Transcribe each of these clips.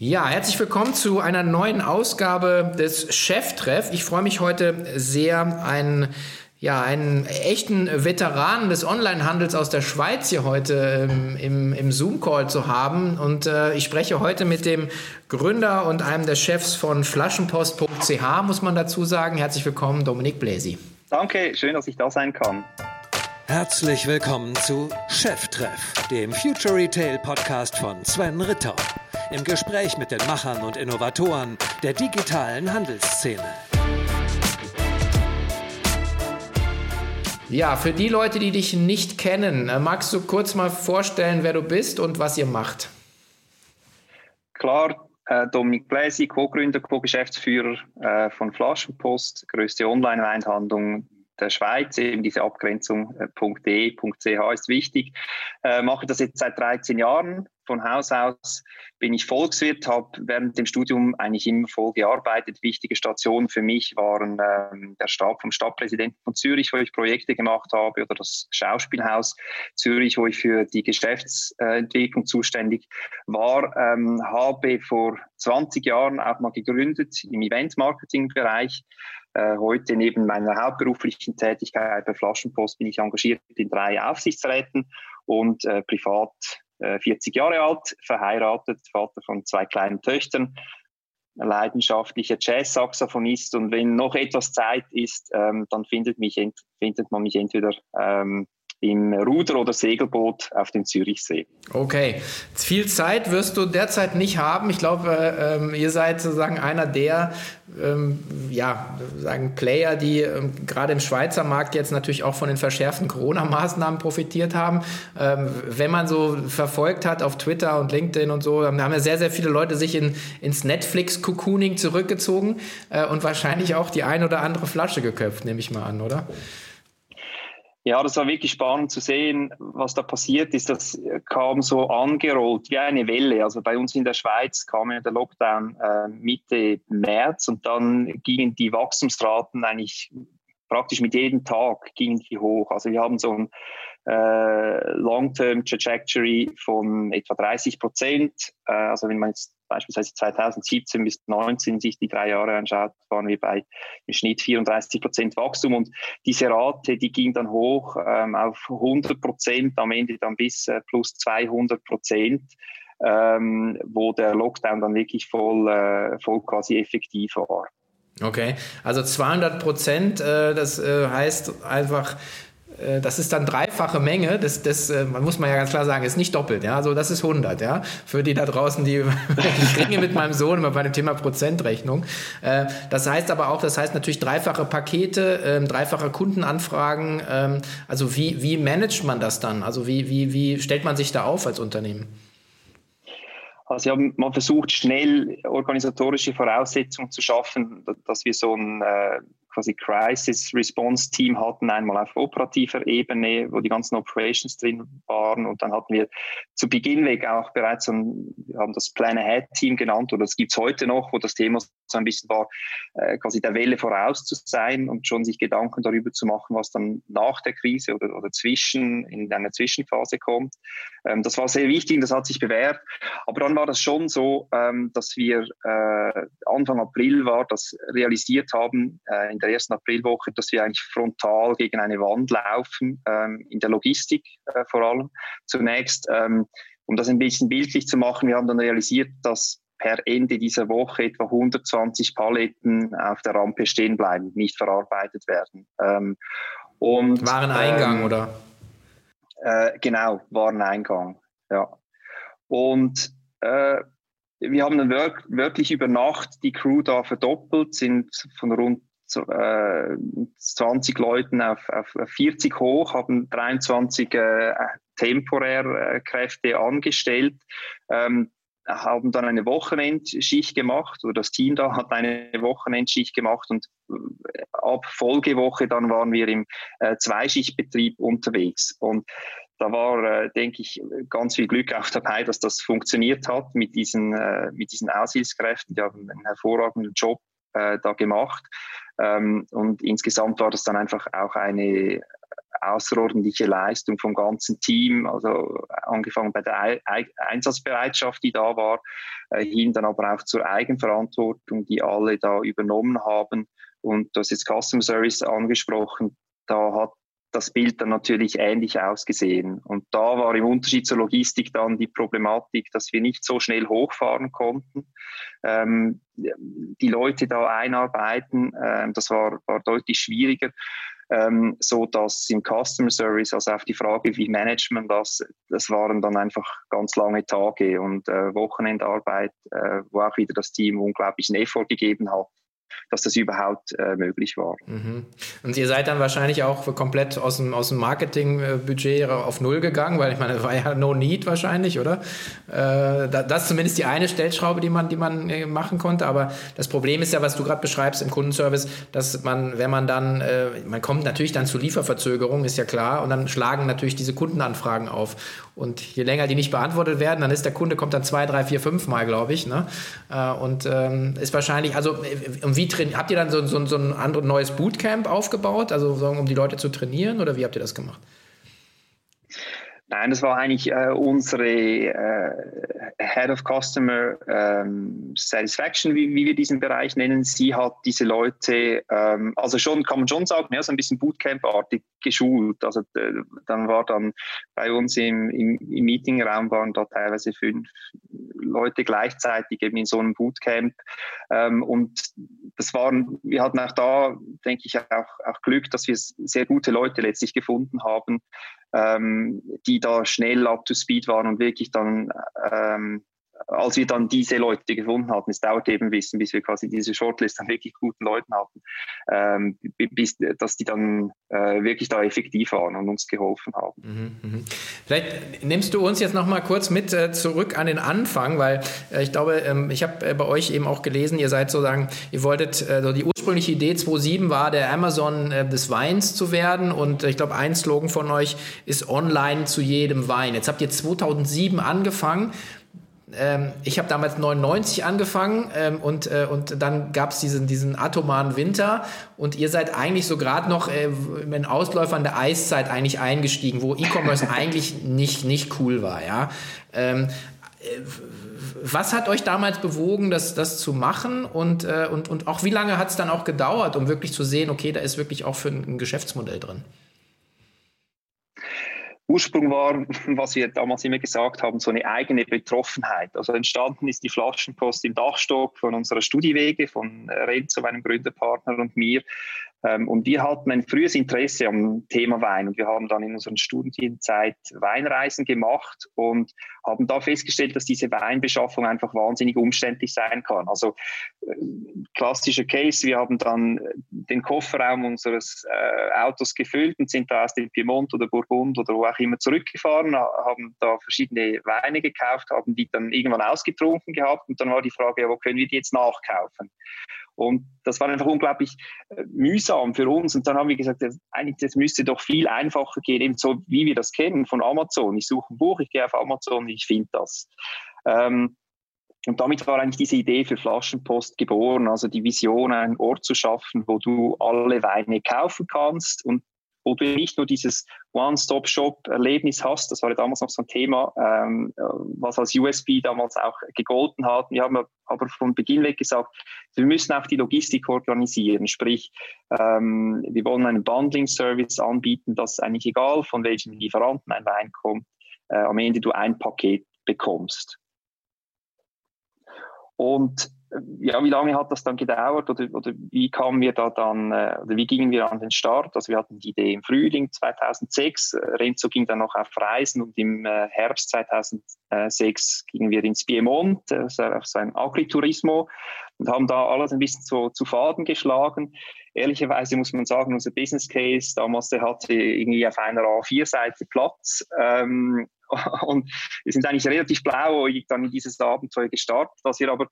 Ja, herzlich willkommen zu einer neuen Ausgabe des Cheftreff. Ich freue mich heute sehr, einen ja, einen echten Veteranen des Onlinehandels aus der Schweiz hier heute ähm, im, im Zoom-Call zu haben. Und äh, ich spreche heute mit dem Gründer und einem der Chefs von Flaschenpost.ch, muss man dazu sagen. Herzlich willkommen, Dominik Bläsi. Danke, schön, dass ich da sein kann. Herzlich willkommen zu Cheftreff, dem Future Retail Podcast von Sven Ritter. Im Gespräch mit den Machern und Innovatoren der digitalen Handelsszene. Ja, für die Leute, die dich nicht kennen, äh, magst du kurz mal vorstellen, wer du bist und was ihr macht? Klar, äh, Dominik Bläsi, Co-Gründer, Co-Geschäftsführer äh, von Flaschenpost, größte Online-Einhandlung der Schweiz, eben diese Abgrenzung äh, .de, .ch ist wichtig. Äh, mache das jetzt seit 13 Jahren, von Haus aus bin ich Volkswirt, habe während dem Studium eigentlich immer voll gearbeitet. Wichtige Stationen für mich waren ähm, der Stab vom Stadtpräsidenten von Zürich, wo ich Projekte gemacht habe, oder das Schauspielhaus Zürich, wo ich für die Geschäftsentwicklung zuständig war. Ähm, habe vor 20 Jahren auch mal gegründet im Event-Marketing-Bereich. Äh, heute neben meiner hauptberuflichen Tätigkeit bei Flaschenpost bin ich engagiert in drei Aufsichtsräten und äh, privat 40 äh, Jahre alt, verheiratet, Vater von zwei kleinen Töchtern, leidenschaftlicher Jazz-Saxophonist. Und wenn noch etwas Zeit ist, ähm, dann findet, mich, findet man mich entweder ähm, im Ruder- oder Segelboot auf dem Zürichsee. Okay, viel Zeit wirst du derzeit nicht haben. Ich glaube, ähm, ihr seid sozusagen einer der ähm, ja, sagen Player, die ähm, gerade im Schweizer Markt jetzt natürlich auch von den verschärften Corona-Maßnahmen profitiert haben. Ähm, wenn man so verfolgt hat auf Twitter und LinkedIn und so, dann haben ja sehr, sehr viele Leute sich in, ins Netflix-Cocooning zurückgezogen äh, und wahrscheinlich auch die ein oder andere Flasche geköpft, nehme ich mal an, oder? Ja, das war wirklich spannend zu sehen, was da passiert ist. Das kam so angerollt wie eine Welle. Also bei uns in der Schweiz kam ja der Lockdown äh, Mitte März und dann gingen die Wachstumsraten eigentlich praktisch mit jedem Tag gingen die hoch. Also wir haben so ein äh, Long-Term Trajectory von etwa 30 Prozent. Äh, also wenn man jetzt beispielsweise 2017 bis 2019 sich die drei Jahre anschaut, waren wir bei im Schnitt 34 Prozent Wachstum und diese Rate, die ging dann hoch ähm, auf 100 Prozent, am Ende dann bis äh, plus 200 Prozent. Ähm, wo der Lockdown dann wirklich voll, äh, voll quasi effektiv war. Okay, also 200 Prozent, äh, das äh, heißt einfach, das ist dann dreifache Menge. Das, das äh, man muss man ja ganz klar sagen, ist nicht doppelt. Ja, also das ist 100. Ja, für die da draußen, die ich ringe mit meinem Sohn immer bei dem Thema Prozentrechnung. Äh, das heißt aber auch, das heißt natürlich dreifache Pakete, ähm, dreifache Kundenanfragen. Ähm, also wie wie managt man das dann? Also wie wie wie stellt man sich da auf als Unternehmen? Also ja, man versucht schnell organisatorische Voraussetzungen zu schaffen, dass wir so ein äh, quasi Crisis Response Team hatten, einmal auf operativer Ebene, wo die ganzen Operations drin waren. Und dann hatten wir zu Beginn weg auch bereits ein, wir haben das Plan Ahead Team genannt, oder das gibt's heute noch, wo das Thema so ein bisschen war, äh, quasi der Welle voraus zu sein und schon sich Gedanken darüber zu machen, was dann nach der Krise oder, oder zwischen, in einer Zwischenphase kommt. Ähm, das war sehr wichtig und das hat sich bewährt. Aber dann war das schon so, ähm, dass wir äh, Anfang April war, das realisiert haben, äh, in der ersten Aprilwoche, dass wir eigentlich frontal gegen eine Wand laufen, ähm, in der Logistik äh, vor allem. Zunächst, ähm, um das ein bisschen bildlich zu machen, wir haben dann realisiert, dass per Ende dieser Woche etwa 120 Paletten auf der Rampe stehen bleiben, nicht verarbeitet werden. Ähm, und, Wareneingang, ähm, oder? Äh, genau, Wareneingang, ja. Und äh, wir haben dann wirklich über Nacht die Crew da verdoppelt, sind von rund äh, 20 Leuten auf, auf 40 hoch, haben 23 äh, temporär äh, Kräfte angestellt. Ähm, haben dann eine Wochenendschicht gemacht oder das Team da hat eine Wochenendschicht gemacht und äh, ab Folgewoche dann waren wir im äh, Zweischichtbetrieb unterwegs und da war, äh, denke ich, ganz viel Glück auch dabei, dass das funktioniert hat mit diesen, äh, mit diesen Aushilfskräften. Die haben einen hervorragenden Job äh, da gemacht. Ähm, und insgesamt war das dann einfach auch eine, außerordentliche Leistung vom ganzen Team, also angefangen bei der Einsatzbereitschaft, die da war, äh, hin dann aber auch zur Eigenverantwortung, die alle da übernommen haben. Und du hast jetzt Custom Service angesprochen, da hat das Bild dann natürlich ähnlich ausgesehen. Und da war im Unterschied zur Logistik dann die Problematik, dass wir nicht so schnell hochfahren konnten. Ähm, die Leute da einarbeiten, äh, das war, war deutlich schwieriger. Ähm, so dass im Customer Service, also auf die Frage, wie managt man das, das waren dann einfach ganz lange Tage und äh, Wochenendarbeit, äh, wo auch wieder das Team unglaublichen Effort gegeben hat, dass das überhaupt äh, möglich war. Mhm. Und ihr seid dann wahrscheinlich auch komplett aus dem, aus dem Marketingbudget auf Null gegangen, weil ich meine, war ja no need wahrscheinlich, oder? Äh, das ist zumindest die eine Stellschraube, die man, die man äh, machen konnte. Aber das Problem ist ja, was du gerade beschreibst im Kundenservice, dass man, wenn man dann, äh, man kommt natürlich dann zu Lieferverzögerungen, ist ja klar, und dann schlagen natürlich diese Kundenanfragen auf. Und je länger die nicht beantwortet werden, dann ist der Kunde kommt dann zwei, drei, vier, fünf Mal, glaube ich. Ne? Äh, und ähm, ist wahrscheinlich, also um wie habt ihr dann so, so, so ein anderes neues Bootcamp aufgebaut, also um die Leute zu trainieren oder wie habt ihr das gemacht? Nein, das war eigentlich äh, unsere äh, Head of Customer ähm, Satisfaction, wie, wie, wir diesen Bereich nennen. Sie hat diese Leute, ähm, also schon, kann man schon sagen, ja, so ein bisschen Bootcamp-artig geschult. Also äh, dann war dann bei uns im, im, im Meetingraum waren da teilweise fünf Leute gleichzeitig eben in so einem Bootcamp. Ähm, und das waren, wir hatten auch da, denke ich, auch, auch Glück, dass wir sehr gute Leute letztlich gefunden haben, ähm, die da schnell up to speed waren und wirklich dann ähm, als wir dann diese Leute gefunden hatten, es dauert eben ein bisschen, bis wir quasi diese Shortlist an wirklich guten Leuten hatten, ähm, bis, dass die dann äh, wirklich da effektiv waren und uns geholfen haben. Mhm, mh. Vielleicht nimmst du uns jetzt noch mal kurz mit äh, zurück an den Anfang, weil äh, ich glaube, ähm, ich habe äh, bei euch eben auch gelesen, ihr seid sozusagen, ihr wolltet, äh, so die ursprüngliche Idee 2007 war, der Amazon äh, des Weins zu werden und ich glaube, ein Slogan von euch ist online zu jedem Wein. Jetzt habt ihr 2007 angefangen ähm, ich habe damals 99 angefangen ähm, und, äh, und dann gab es diesen, diesen atomaren Winter und ihr seid eigentlich so gerade noch äh, in den Ausläufern der Eiszeit eigentlich eingestiegen, wo E-Commerce eigentlich nicht, nicht cool war. Ja? Ähm, äh, was hat euch damals bewogen, das, das zu machen und, äh, und, und auch wie lange hat es dann auch gedauert, um wirklich zu sehen, okay, da ist wirklich auch für ein Geschäftsmodell drin? Ursprung war, was wir damals immer gesagt haben, so eine eigene Betroffenheit. Also entstanden ist die Flaschenpost im Dachstock von unserer Studiewege, von Renzo, meinem Gründerpartner und mir. Ähm, und wir hatten ein frühes Interesse am Thema Wein und wir haben dann in unserer Studienzeit Weinreisen gemacht und haben da festgestellt, dass diese Weinbeschaffung einfach wahnsinnig umständlich sein kann. Also äh, klassischer Case, wir haben dann den Kofferraum unseres äh, Autos gefüllt und sind da aus dem Piemont oder Burgund oder wo auch immer zurückgefahren, haben da verschiedene Weine gekauft, haben die dann irgendwann ausgetrunken gehabt und dann war die Frage, ja, wo können wir die jetzt nachkaufen? Und das war einfach unglaublich äh, mühsam für uns. Und dann haben wir gesagt, eigentlich, das müsste doch viel einfacher gehen, eben so wie wir das kennen von Amazon. Ich suche ein Buch, ich gehe auf Amazon, ich finde das. Ähm, und damit war eigentlich diese Idee für Flaschenpost geboren, also die Vision, einen Ort zu schaffen, wo du alle Weine kaufen kannst und wo du nicht nur dieses One-Stop-Shop-Erlebnis hast, das war ja damals noch so ein Thema, ähm, was als USB damals auch gegolten hat. Wir haben aber von Beginn weg gesagt, wir müssen auch die Logistik organisieren, sprich, ähm, wir wollen einen Bundling-Service anbieten, dass eigentlich egal von welchem Lieferanten ein Wein kommt, äh, am Ende du ein Paket bekommst. Und ja, wie lange hat das dann gedauert oder, oder wie kamen wir da dann, äh, oder wie gingen wir an den Start? Also wir hatten die Idee im Frühling 2006, Renzo ging dann noch auf Reisen und im äh, Herbst 2006 gingen wir ins Piemont, also auf sein Agriturismo und haben da alles ein bisschen so zu Faden geschlagen. Ehrlicherweise muss man sagen, unser Business Case damals, der hatte irgendwie auf einer A4-Seite Platz. Ähm, und wir sind eigentlich relativ blauäugig dann in dieses Abenteuer gestartet. Was wir aber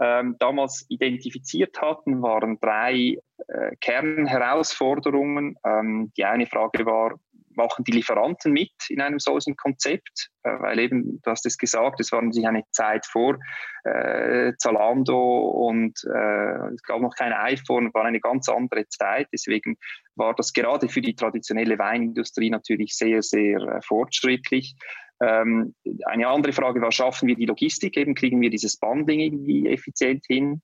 ähm, damals identifiziert hatten, waren drei äh, Kernherausforderungen. Ähm, die eine Frage war, machen die Lieferanten mit in einem solchen Konzept? Äh, weil eben, du hast es gesagt, es war sich eine Zeit vor äh, Zalando und äh, es gab noch kein iPhone, war eine ganz andere Zeit. Deswegen war das gerade für die traditionelle Weinindustrie natürlich sehr, sehr äh, fortschrittlich. Ähm, eine andere Frage war, schaffen wir die Logistik eben, kriegen wir dieses Bundling irgendwie effizient hin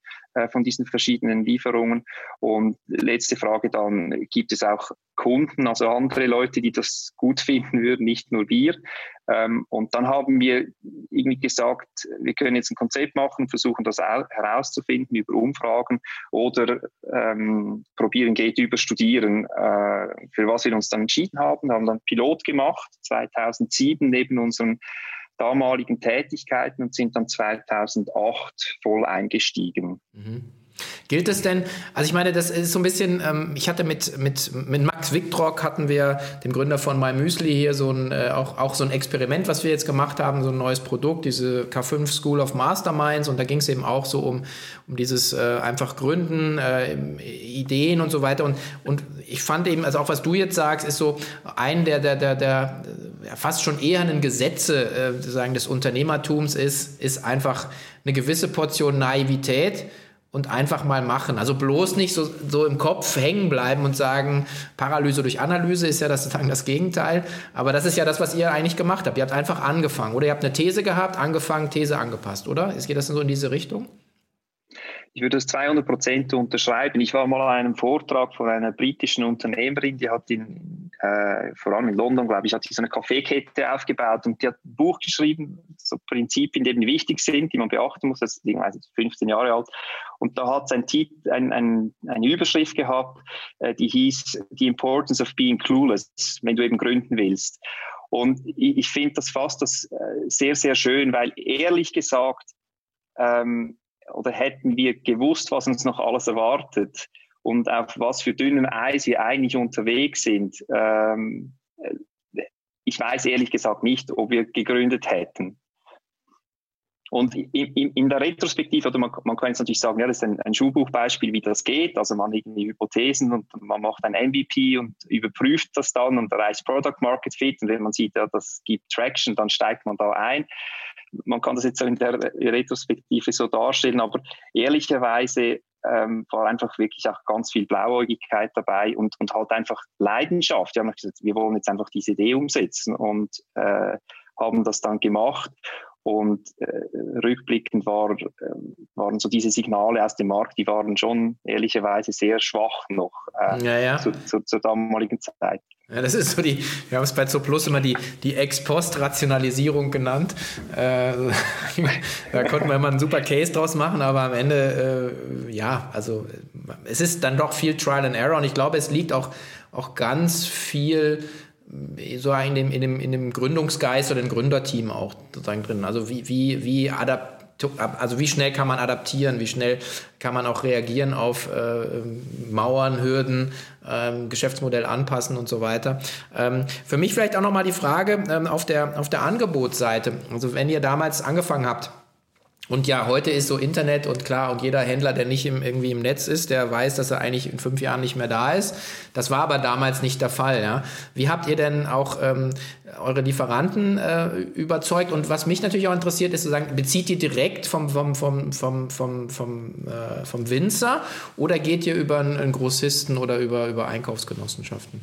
von diesen verschiedenen Lieferungen? Und letzte Frage dann, gibt es auch Kunden, also andere Leute, die das gut finden würden, nicht nur wir? Ähm, und dann haben wir irgendwie gesagt, wir können jetzt ein Konzept machen, versuchen das herauszufinden über Umfragen oder ähm, probieren geht über Studieren, äh, für was wir uns dann entschieden haben. Wir haben dann Pilot gemacht, 2007 neben unseren damaligen Tätigkeiten und sind dann 2008 voll eingestiegen. Mhm. Gilt es denn, also ich meine, das ist so ein bisschen, ähm, ich hatte mit, mit, mit Max Wiktrock hatten wir, dem Gründer von My Müsli, hier so ein, äh, auch, auch so ein Experiment, was wir jetzt gemacht haben, so ein neues Produkt, diese K5 School of Masterminds. Und da ging es eben auch so um, um dieses äh, einfach Gründen, äh, Ideen und so weiter. Und, und ich fand eben, also auch was du jetzt sagst, ist so ein der, der, der, der fast schon eher ein Gesetze äh, sozusagen des Unternehmertums ist, ist einfach eine gewisse Portion Naivität, und einfach mal machen. Also bloß nicht so, so im Kopf hängen bleiben und sagen, Paralyse durch Analyse ist ja das, sozusagen das Gegenteil. Aber das ist ja das, was ihr eigentlich gemacht habt. Ihr habt einfach angefangen. Oder ihr habt eine These gehabt, angefangen, These angepasst, oder? Geht das so in diese Richtung? Ich würde das 200 Prozent unterschreiben. Ich war mal an einem Vortrag von einer britischen Unternehmerin, die hat in, äh, vor allem in London, glaube ich, hat so eine Kaffeekette aufgebaut und die hat ein Buch geschrieben, so Prinzipien, die eben wichtig sind, die man beachten muss. Das ist 15 Jahre alt. Und da hat es ein, ein, ein, eine Überschrift gehabt, äh, die hieß The Importance of Being Clueless, wenn du eben gründen willst. Und ich, ich finde das fast das äh, sehr, sehr schön, weil ehrlich gesagt, ähm, oder hätten wir gewusst, was uns noch alles erwartet und auf was für dünnem Eis wir eigentlich unterwegs sind, ähm, ich weiß ehrlich gesagt nicht, ob wir gegründet hätten. Und in, in, in der Retrospektive, oder man, man, kann jetzt natürlich sagen, ja, das ist ein, ein Schulbuchbeispiel, wie das geht. Also man irgendwie Hypothesen und man macht ein MVP und überprüft das dann und erreicht Product Market Fit. Und wenn man sieht, ja, das gibt Traction, dann steigt man da ein man kann das jetzt in der Retrospektive so darstellen, aber ehrlicherweise ähm, war einfach wirklich auch ganz viel Blauäugigkeit dabei und, und halt einfach Leidenschaft. Wir haben gesagt, wir wollen jetzt einfach diese Idee umsetzen und äh, haben das dann gemacht. Und äh, rückblickend war, äh, waren so diese Signale aus dem Markt, die waren schon ehrlicherweise sehr schwach noch äh, ja, ja. Zu, zu, zur damaligen Zeit. Ja, das ist so die, wir haben es bei Zooplus immer die, die Ex-Post-Rationalisierung genannt. Äh, da konnten wir immer einen super Case draus machen, aber am Ende, äh, ja, also es ist dann doch viel Trial and Error und ich glaube, es liegt auch, auch ganz viel so in dem, in dem, in dem Gründungsgeist oder dem Gründerteam auch sozusagen drin. Also wie, wie, wie adapt also wie schnell kann man adaptieren, wie schnell kann man auch reagieren auf äh, Mauern, Hürden, ähm, Geschäftsmodell anpassen und so weiter. Ähm, für mich vielleicht auch nochmal die Frage ähm, auf, der, auf der Angebotsseite. Also wenn ihr damals angefangen habt, und ja, heute ist so Internet und klar, und jeder Händler, der nicht im, irgendwie im Netz ist, der weiß, dass er eigentlich in fünf Jahren nicht mehr da ist. Das war aber damals nicht der Fall. Ja? Wie habt ihr denn auch ähm, eure Lieferanten äh, überzeugt? Und was mich natürlich auch interessiert, ist zu sagen, bezieht ihr direkt vom, vom, vom, vom, vom, vom, äh, vom Winzer oder geht ihr über einen Grossisten oder über, über Einkaufsgenossenschaften?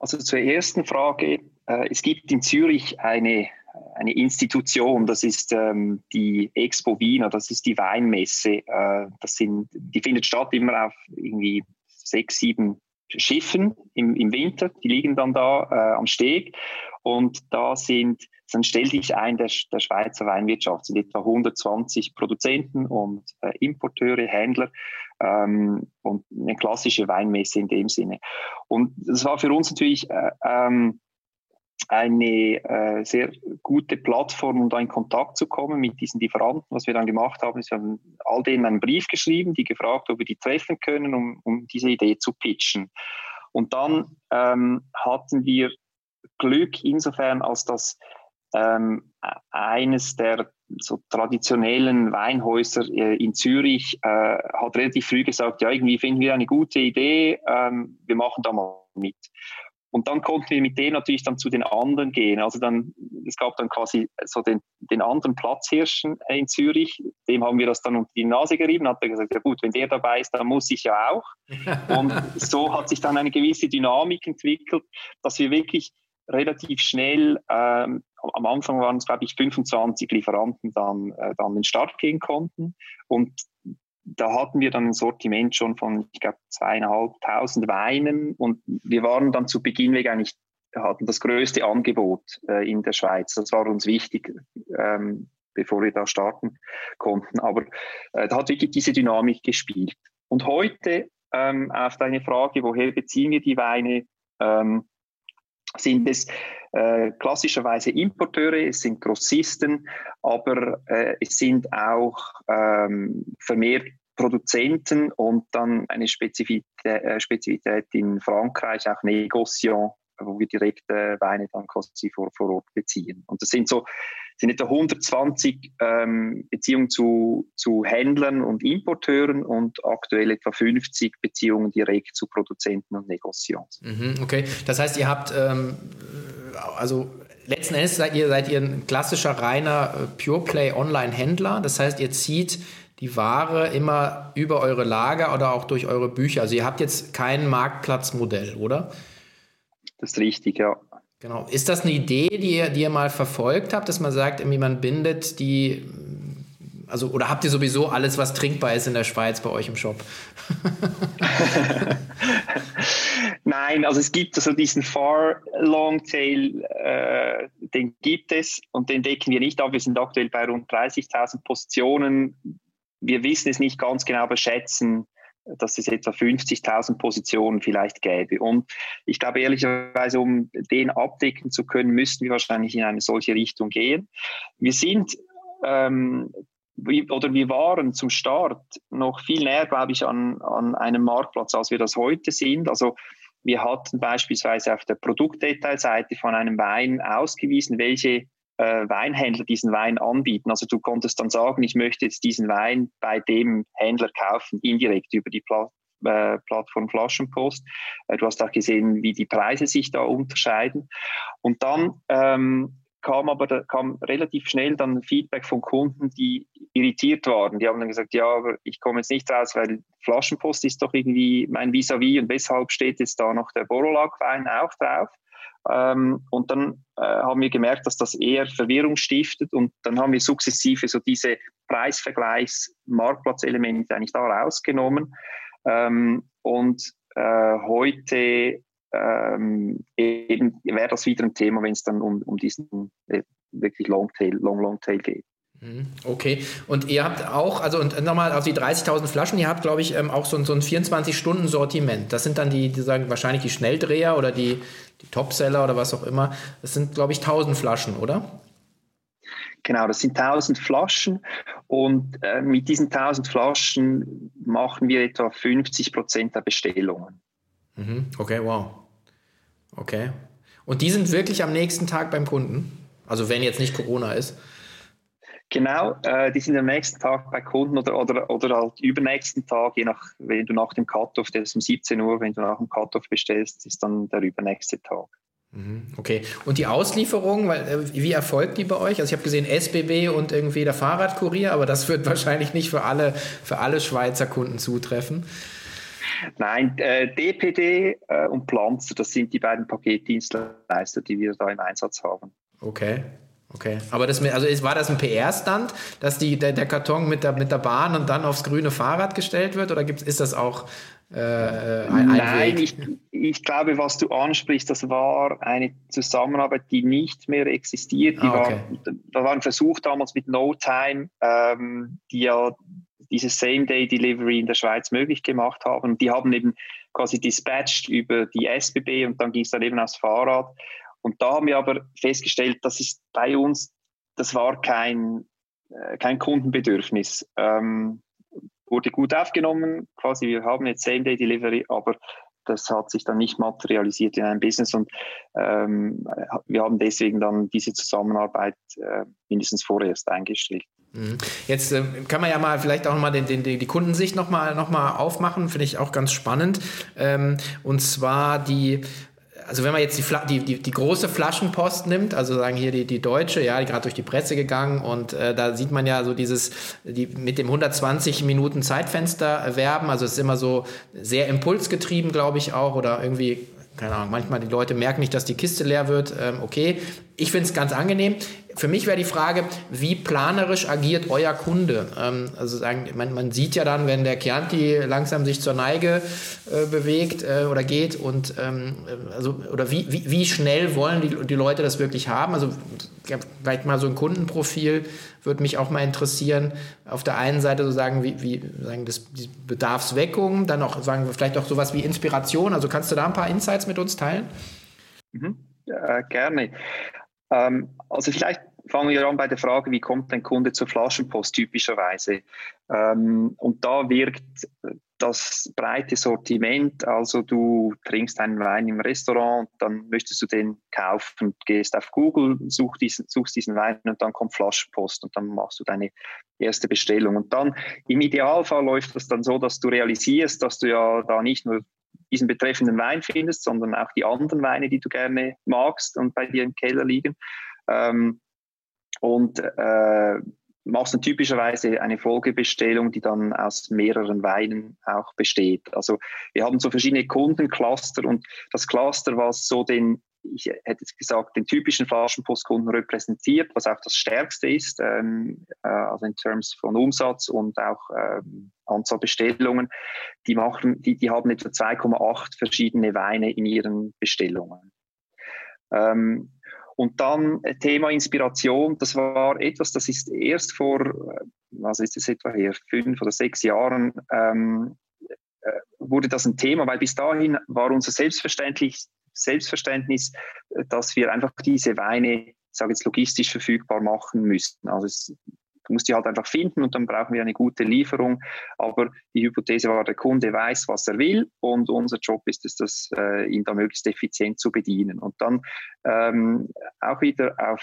Also zur ersten Frage. Äh, es gibt in Zürich eine eine Institution, das ist ähm, die Expo Wiener, das ist die Weinmesse. Äh, das sind, die findet statt immer auf irgendwie sechs, sieben Schiffen im, im Winter, die liegen dann da äh, am Steg und da sind, dann stell dich ein, der, der Schweizer Weinwirtschaft sind etwa 120 Produzenten und äh, Importeure, Händler ähm, und eine klassische Weinmesse in dem Sinne. Und das war für uns natürlich äh, ähm, eine äh, sehr gute Plattform, um da in Kontakt zu kommen mit diesen Lieferanten. Was wir dann gemacht haben, ist, wir haben all denen einen Brief geschrieben, die gefragt, ob wir die treffen können, um, um diese Idee zu pitchen. Und dann ähm, hatten wir Glück insofern, als das ähm, eines der so traditionellen Weinhäuser äh, in Zürich äh, hat relativ früh gesagt, ja, irgendwie finden wir eine gute Idee, ähm, wir machen da mal mit. Und dann konnten wir mit denen natürlich dann zu den anderen gehen. Also dann, es gab dann quasi so den, den anderen Platzhirschen in Zürich, dem haben wir das dann unter die Nase gerieben, hat er gesagt, ja gut, wenn der dabei ist, dann muss ich ja auch. Und so hat sich dann eine gewisse Dynamik entwickelt, dass wir wirklich relativ schnell, ähm, am Anfang waren es, glaube ich, 25 Lieferanten dann, äh, dann den Start gehen konnten. Und da hatten wir dann ein Sortiment schon von, ich glaube, zweieinhalbtausend Weinen und wir waren dann zu Beginn weg eigentlich, hatten das größte Angebot äh, in der Schweiz. Das war uns wichtig, ähm, bevor wir da starten konnten. Aber äh, da hat wirklich diese Dynamik gespielt. Und heute ähm, auf deine Frage, woher beziehen wir die Weine, ähm, sind es äh, klassischerweise Importeure, es sind Grossisten, aber äh, es sind auch ähm, vermehrt Produzenten und dann eine Spezifität, äh, Spezifität in Frankreich, auch Negociant, wo wir direkt äh, Weine dann quasi vor, vor Ort beziehen. Und das sind so sind etwa 120 ähm, Beziehungen zu, zu Händlern und Importeuren und aktuell etwa 50 Beziehungen direkt zu Produzenten und Negociants. Mhm, okay, das heißt, ihr habt ähm, also letzten Endes seid ihr, seid ihr ein klassischer reiner äh, Pure Play Online-Händler. Das heißt, ihr zieht die Ware immer über eure Lager oder auch durch eure Bücher. Also ihr habt jetzt kein Marktplatzmodell, oder? Das ist richtig, ja. Genau. Ist das eine Idee, die ihr, die ihr mal verfolgt habt, dass man sagt, irgendwie man bindet die, also oder habt ihr sowieso alles, was trinkbar ist in der Schweiz bei euch im Shop? Nein, also es gibt also diesen Far Long Tail, äh, den gibt es und den decken wir nicht ab. Wir sind aktuell bei rund 30.000 Positionen. Wir wissen es nicht ganz genau beschätzen, dass es etwa 50.000 Positionen vielleicht gäbe. Und ich glaube ehrlicherweise, um den abdecken zu können, müssten wir wahrscheinlich in eine solche Richtung gehen. Wir sind ähm, oder wir waren zum Start noch viel näher, glaube ich, an, an einem Marktplatz, als wir das heute sind. Also wir hatten beispielsweise auf der Produktdetailseite von einem Wein ausgewiesen, welche äh, Weinhändler diesen Wein anbieten. Also du konntest dann sagen, ich möchte jetzt diesen Wein bei dem Händler kaufen, indirekt über die Pla äh, Plattform Flaschenpost. Äh, du hast auch gesehen, wie die Preise sich da unterscheiden. Und dann ähm, kam aber da kam relativ schnell dann Feedback von Kunden, die irritiert waren. Die haben dann gesagt, ja, aber ich komme jetzt nicht raus, weil Flaschenpost ist doch irgendwie mein Vis-à-vis -vis und weshalb steht jetzt da noch der Borolac-Wein auch drauf? Ähm, und dann äh, haben wir gemerkt, dass das eher Verwirrung stiftet und dann haben wir sukzessive so diese Preisvergleichs-Marktplatzelemente eigentlich da rausgenommen. Ähm, und äh, heute ähm, eben wäre das wieder ein Thema, wenn es dann um, um diesen äh, wirklich Longtail, Long Longtail geht. Mhm, okay, und ihr habt auch, also und nochmal auf die 30.000 Flaschen, ihr habt, glaube ich, ähm, auch so, so ein 24-Stunden-Sortiment. Das sind dann die, die sagen wahrscheinlich die Schnelldreher oder die, die Topseller oder was auch immer. Das sind, glaube ich, 1000 Flaschen, oder? Genau, das sind 1000 Flaschen und äh, mit diesen 1000 Flaschen machen wir etwa 50 Prozent der Bestellungen. Mhm, okay, wow. Okay. Und die sind wirklich am nächsten Tag beim Kunden? Also wenn jetzt nicht Corona ist? Genau, äh, die sind am nächsten Tag bei Kunden oder, oder, oder halt übernächsten Tag, je nach, wenn du nach dem Cut-Off, der ist um 17 Uhr, wenn du nach dem Cut-Off bestellst, ist dann der übernächste Tag. Mhm, okay. Und die Auslieferung, weil, äh, wie erfolgt die bei euch? Also ich habe gesehen SBB und irgendwie der Fahrradkurier, aber das wird wahrscheinlich nicht für alle, für alle Schweizer Kunden zutreffen. Nein, äh, DPD äh, und Planzer, das sind die beiden Paketdienstleister, die wir da im Einsatz haben. Okay. Okay, aber das, also war das ein PR-Stand, dass die, der, der, Karton mit der, mit der Bahn und dann aufs grüne Fahrrad gestellt wird oder gibt's, ist das auch äh, ein, ein Nein? Ich, ich glaube, was du ansprichst, das war eine Zusammenarbeit, die nicht mehr existiert. Die ah, okay. war, da war ein Versuch damals mit No Time, ähm, die ja dieses Same-Day-Delivery in der Schweiz möglich gemacht haben. Die haben eben quasi dispatched über die SBB und dann ging es dann eben aufs Fahrrad. Und da haben wir aber festgestellt, das ist bei uns, das war kein, äh, kein Kundenbedürfnis. Ähm, wurde gut aufgenommen, quasi wir haben jetzt Same-Day-Delivery, aber das hat sich dann nicht materialisiert in einem Business und ähm, wir haben deswegen dann diese Zusammenarbeit äh, mindestens vorerst eingestellt. Mhm. Jetzt äh, kann man ja mal vielleicht auch mal den, den, die Kundensicht nochmal noch mal aufmachen, finde ich auch ganz spannend. Ähm, und zwar die also wenn man jetzt die, die, die, die, große Flaschenpost nimmt, also sagen hier die, die deutsche, ja, die gerade durch die Presse gegangen und äh, da sieht man ja so dieses, die mit dem 120 Minuten Zeitfenster werben, also es ist immer so sehr impulsgetrieben, glaube ich auch, oder irgendwie keine Ahnung, manchmal die Leute merken nicht, dass die Kiste leer wird. Ähm, okay, ich finde es ganz angenehm. Für mich wäre die Frage, wie planerisch agiert euer Kunde? Ähm, also sagen, man, man, sieht ja dann, wenn der Chianti langsam sich zur Neige äh, bewegt äh, oder geht und ähm, also oder wie, wie, wie schnell wollen die, die Leute das wirklich haben? Also vielleicht mal so ein Kundenprofil würde mich auch mal interessieren. Auf der einen Seite so sagen, wie, wie sagen das die Bedarfsweckung, dann auch sagen wir vielleicht auch sowas wie Inspiration. Also kannst du da ein paar Insights mit uns teilen? Mhm. Ja, gerne. Ähm, also vielleicht fangen wir an bei der Frage, wie kommt ein Kunde zur Flaschenpost typischerweise? Ähm, und da wirkt das breite Sortiment, also du trinkst einen Wein im Restaurant, dann möchtest du den kaufen, gehst auf Google, such diesen, suchst diesen Wein und dann kommt Flaschenpost und dann machst du deine erste Bestellung. Und dann im Idealfall läuft das dann so, dass du realisierst, dass du ja da nicht nur diesen betreffenden Wein findest, sondern auch die anderen Weine, die du gerne magst und bei dir im Keller liegen. Ähm, und äh, machst dann typischerweise eine Folgebestellung, die dann aus mehreren Weinen auch besteht. Also wir haben so verschiedene Kundencluster und das Cluster, was so den, ich hätte jetzt gesagt, den typischen Flaschenpostkunden repräsentiert, was auch das stärkste ist, ähm, äh, also in Terms von Umsatz und auch ähm, Anzahl Bestellungen, die machen, die, die haben etwa 2,8 verschiedene Weine in ihren Bestellungen. Ähm, und dann äh, Thema Inspiration, das war etwas, das ist erst vor, äh, was ist es etwa hier, fünf oder sechs Jahren, ähm, äh, wurde das ein Thema, weil bis dahin war unser selbstverständlich, Selbstverständnis, dass wir einfach diese Weine, ich sage jetzt logistisch verfügbar machen müssten. Also es Du musst die halt einfach finden und dann brauchen wir eine gute Lieferung. Aber die Hypothese war, der Kunde weiß, was er will und unser Job ist es, das, äh, ihn da möglichst effizient zu bedienen. Und dann ähm, auch wieder auf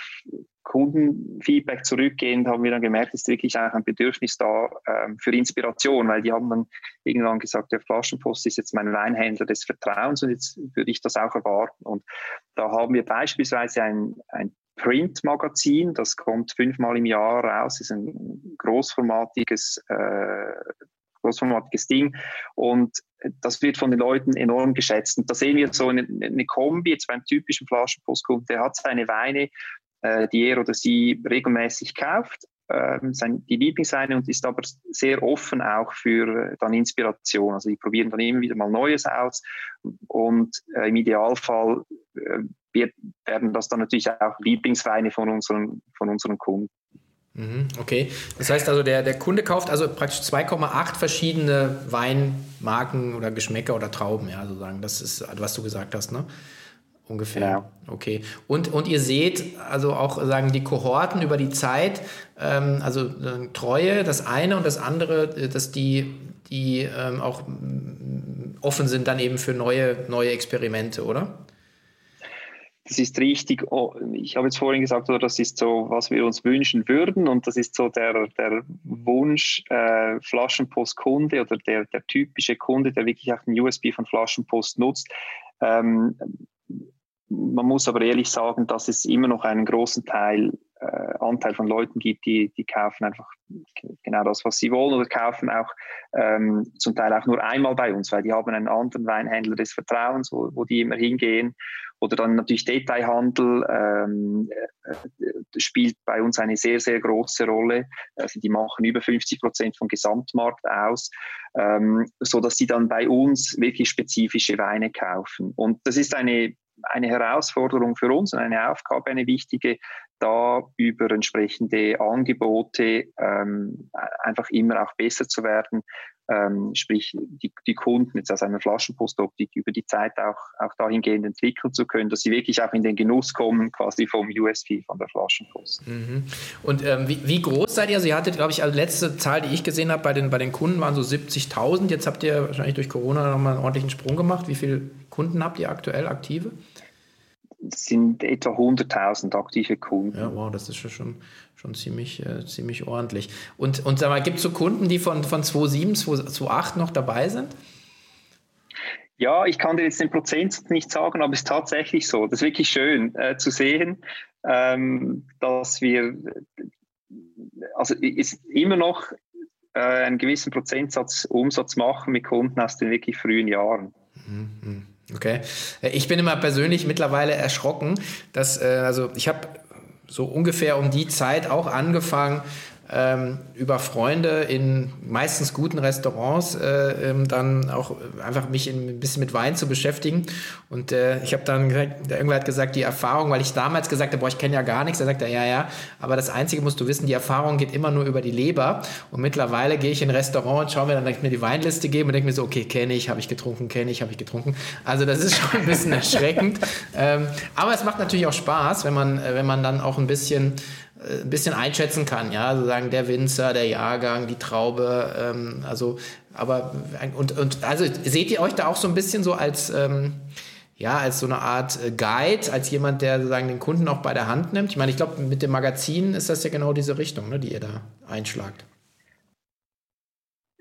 Kundenfeedback zurückgehend haben wir dann gemerkt, ist wirklich auch ein Bedürfnis da ähm, für Inspiration, weil die haben dann irgendwann gesagt, der Flaschenpost ist jetzt mein Weinhändler des Vertrauens und jetzt würde ich das auch erwarten. Und da haben wir beispielsweise ein, ein Print-Magazin, das kommt fünfmal im Jahr raus, ist ein großformatiges, äh, großformatiges Ding und das wird von den Leuten enorm geschätzt. Und da sehen wir so eine, eine Kombi, jetzt beim typischen Flaschenpostkunden, der hat seine Weine, äh, die er oder sie regelmäßig kauft, äh, sein, die Lieblingsweine und ist aber sehr offen auch für äh, dann Inspiration. Also die probieren dann immer wieder mal Neues aus und äh, im Idealfall äh, wird, werden das dann natürlich auch Lieblingsweine von unseren, von unseren Kunden. Mhm, okay, das heißt also, der, der Kunde kauft also praktisch 2,8 verschiedene Weinmarken oder Geschmäcker oder Trauben, ja, sozusagen. Das ist, was du gesagt hast, ne? Ungefähr. Ja. Okay. Und, und ihr seht also auch sagen die Kohorten über die Zeit, ähm, also äh, Treue, das eine und das andere, äh, dass die, die ähm, auch offen sind dann eben für neue, neue Experimente, oder? das ist richtig, oh, ich habe jetzt vorhin gesagt, das ist so, was wir uns wünschen würden und das ist so der, der Wunsch äh, Flaschenpost-Kunde oder der, der typische Kunde, der wirklich auch den USB von Flaschenpost nutzt. Ähm, man muss aber ehrlich sagen, dass es immer noch einen großen Teil, äh, Anteil von Leuten gibt, die, die kaufen einfach genau das, was sie wollen oder kaufen auch ähm, zum Teil auch nur einmal bei uns, weil die haben einen anderen Weinhändler des Vertrauens, wo, wo die immer hingehen oder dann natürlich Detailhandel ähm, äh, spielt bei uns eine sehr, sehr große Rolle. Also die machen über 50 Prozent vom Gesamtmarkt aus, ähm, so dass die dann bei uns wirklich spezifische Weine kaufen. Und das ist eine eine Herausforderung für uns und eine Aufgabe, eine wichtige, da über entsprechende Angebote ähm, einfach immer auch besser zu werden, ähm, sprich die, die Kunden jetzt aus einer Flaschenpostoptik über die Zeit auch, auch dahingehend entwickeln zu können, dass sie wirklich auch in den Genuss kommen, quasi vom USP, von der Flaschenpost. Mhm. Und ähm, wie, wie, groß seid ihr? Also ihr hattet, glaube ich, als letzte Zahl, die ich gesehen habe, bei den, bei den Kunden waren so 70.000. Jetzt habt ihr wahrscheinlich durch Corona nochmal einen ordentlichen Sprung gemacht. Wie viele Kunden habt ihr aktuell aktive? Sind etwa 100.000 aktive Kunden. Ja, wow, das ist schon, schon ziemlich, äh, ziemlich ordentlich. Und, und sag mal, gibt es so Kunden, die von, von 2007, 2008 noch dabei sind? Ja, ich kann dir jetzt den Prozentsatz nicht sagen, aber es ist tatsächlich so. Das ist wirklich schön äh, zu sehen, ähm, dass wir, also ist immer noch äh, einen gewissen Prozentsatz Umsatz machen mit Kunden aus den wirklich frühen Jahren. Mhm. Okay. Ich bin immer persönlich mittlerweile erschrocken, dass, äh, also ich habe so ungefähr um die Zeit auch angefangen, ähm, über Freunde in meistens guten Restaurants äh, ähm, dann auch einfach mich in, ein bisschen mit Wein zu beschäftigen. Und äh, ich habe dann gesagt, irgendwer hat gesagt, die Erfahrung, weil ich damals gesagt habe, boah, ich kenne ja gar nichts, er sagt er, ja, ja, aber das Einzige musst du wissen, die Erfahrung geht immer nur über die Leber. Und mittlerweile gehe ich in ein Restaurant und schaue mir dann mir die Weinliste geben und denke mir so, okay, kenne ich, habe ich getrunken, kenne ich, habe ich getrunken. Also das ist schon ein bisschen erschreckend. Ähm, aber es macht natürlich auch Spaß, wenn man, wenn man dann auch ein bisschen ein bisschen einschätzen kann, ja, sozusagen der Winzer, der Jahrgang, die Traube, ähm, also, aber, und, und, also seht ihr euch da auch so ein bisschen so als, ähm, ja, als so eine Art äh, Guide, als jemand, der sozusagen den Kunden auch bei der Hand nimmt? Ich meine, ich glaube, mit dem Magazin ist das ja genau diese Richtung, ne, die ihr da einschlagt.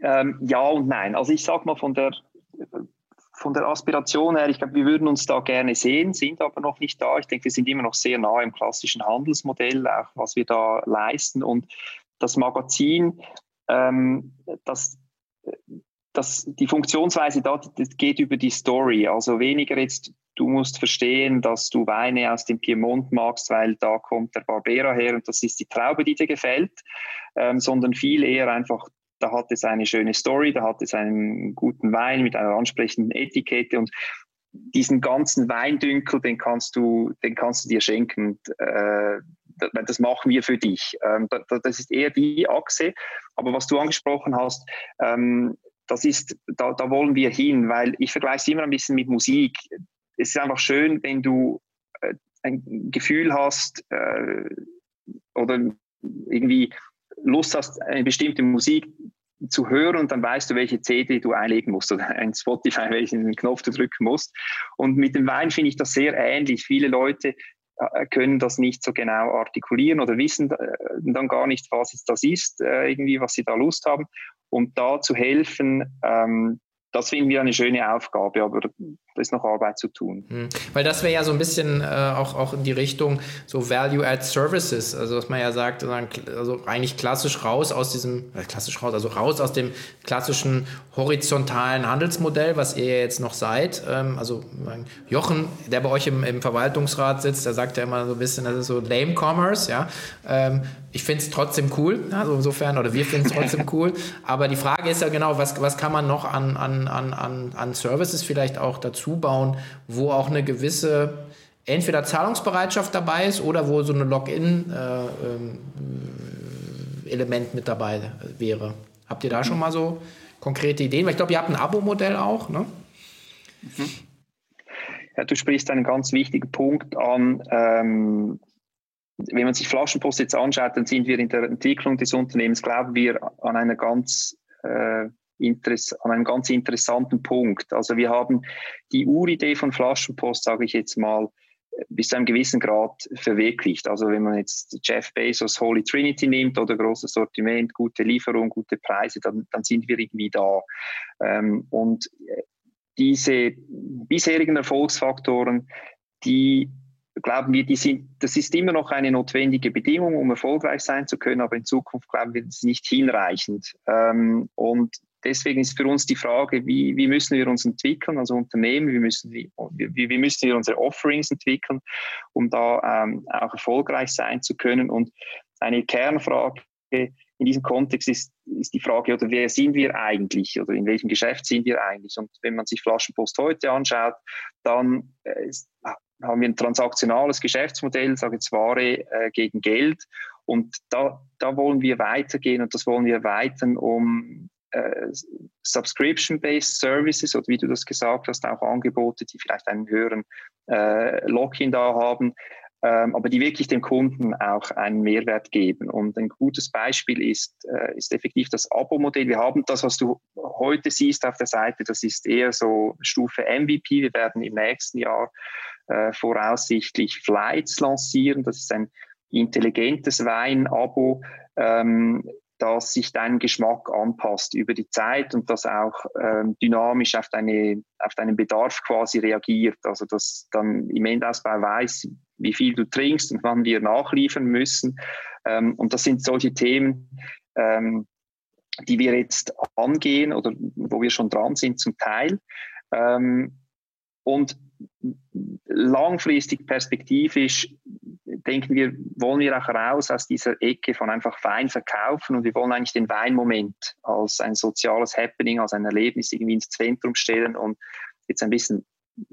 Ähm, ja und nein. Also ich sag mal von der von der Aspiration her, ich glaube, wir würden uns da gerne sehen, sind aber noch nicht da. Ich denke, wir sind immer noch sehr nah im klassischen Handelsmodell, auch was wir da leisten. Und das Magazin, ähm, das, das, die Funktionsweise da geht über die Story. Also weniger jetzt, du musst verstehen, dass du Weine aus dem Piemont magst, weil da kommt der Barbera her und das ist die Traube, die dir gefällt, ähm, sondern viel eher einfach da hat es eine schöne Story, da hat es einen guten Wein mit einer ansprechenden Etikette und diesen ganzen Weindünkel, den kannst du, den kannst du dir schenken. Äh, das machen wir für dich. Ähm, das ist eher die Achse. Aber was du angesprochen hast, ähm, das ist, da, da wollen wir hin, weil ich vergleiche es immer ein bisschen mit Musik. Es ist einfach schön, wenn du äh, ein Gefühl hast äh, oder irgendwie Lust hast, eine bestimmte Musik zu hören und dann weißt du, welche CD du einlegen musst oder ein Spotify, welchen Knopf du drücken musst. Und mit dem Wein finde ich das sehr ähnlich. Viele Leute äh, können das nicht so genau artikulieren oder wissen äh, dann gar nicht, was es das ist, äh, irgendwie, was sie da Lust haben. Und da zu helfen, ähm, das finden wir eine schöne Aufgabe, aber ist noch Arbeit zu tun. Mhm. Weil das wäre ja so ein bisschen äh, auch, auch in die Richtung so Value-Add Services, also was man ja sagt, also eigentlich klassisch raus aus diesem, äh, klassisch raus, also raus aus dem klassischen horizontalen Handelsmodell, was ihr jetzt noch seid. Ähm, also Jochen, der bei euch im, im Verwaltungsrat sitzt, der sagt ja immer so ein bisschen, das ist so Lame Commerce, ja. Ähm, ich finde es trotzdem cool, also insofern, oder wir finden es trotzdem cool. Aber die Frage ist ja genau, was, was kann man noch an, an, an, an Services vielleicht auch dazu bauen, wo auch eine gewisse entweder Zahlungsbereitschaft dabei ist oder wo so eine Login-Element äh, ähm, mit dabei wäre. Habt ihr da schon mal so konkrete Ideen? Weil ich glaube, ihr habt ein Abo-Modell auch, ne? Mhm. Ja, du sprichst einen ganz wichtigen Punkt an. Ähm, wenn man sich Flaschenpost jetzt anschaut, dann sind wir in der Entwicklung des Unternehmens, glauben wir, an einer ganz äh, an einem ganz interessanten Punkt. Also wir haben die Uridee von Flaschenpost, sage ich jetzt mal, bis zu einem gewissen Grad verwirklicht. Also wenn man jetzt Jeff Bezos Holy Trinity nimmt oder großes Sortiment, gute Lieferung, gute Preise, dann, dann sind wir irgendwie da. Ähm, und diese bisherigen Erfolgsfaktoren, die glauben wir, die sind, das ist immer noch eine notwendige Bedingung, um erfolgreich sein zu können, aber in Zukunft glauben wir, das ist nicht hinreichend. Ähm, und deswegen ist für uns die Frage, wie, wie müssen wir uns entwickeln als Unternehmen, wie müssen, wir, wie, wie müssen wir unsere Offerings entwickeln, um da ähm, auch erfolgreich sein zu können. Und eine Kernfrage in diesem Kontext ist, ist die Frage, oder wer sind wir eigentlich oder in welchem Geschäft sind wir eigentlich? Und wenn man sich Flaschenpost heute anschaut, dann äh, haben wir ein transaktionales Geschäftsmodell, sage jetzt Ware äh, gegen Geld. Und da, da wollen wir weitergehen und das wollen wir erweitern, um äh, Subscription-based Services oder wie du das gesagt hast, auch Angebote, die vielleicht einen höheren äh, Lock-in da haben, ähm, aber die wirklich dem Kunden auch einen Mehrwert geben. Und ein gutes Beispiel ist, äh, ist effektiv das Abo-Modell. Wir haben das, was du heute siehst auf der Seite, das ist eher so Stufe MVP. Wir werden im nächsten Jahr äh, voraussichtlich Flights lancieren. Das ist ein intelligentes Wein-Abo. Ähm, dass sich dein Geschmack anpasst über die Zeit und das auch ähm, dynamisch auf, deine, auf deinen Bedarf quasi reagiert. Also dass dann im Endausbau weiß, wie viel du trinkst und wann wir nachliefern müssen. Ähm, und das sind solche Themen, ähm, die wir jetzt angehen oder wo wir schon dran sind zum Teil. Ähm, und langfristig perspektivisch denken wir, wollen wir auch raus aus dieser Ecke von einfach Wein verkaufen und wir wollen eigentlich den Weinmoment als ein soziales Happening, als ein Erlebnis irgendwie ins Zentrum stellen und jetzt ein bisschen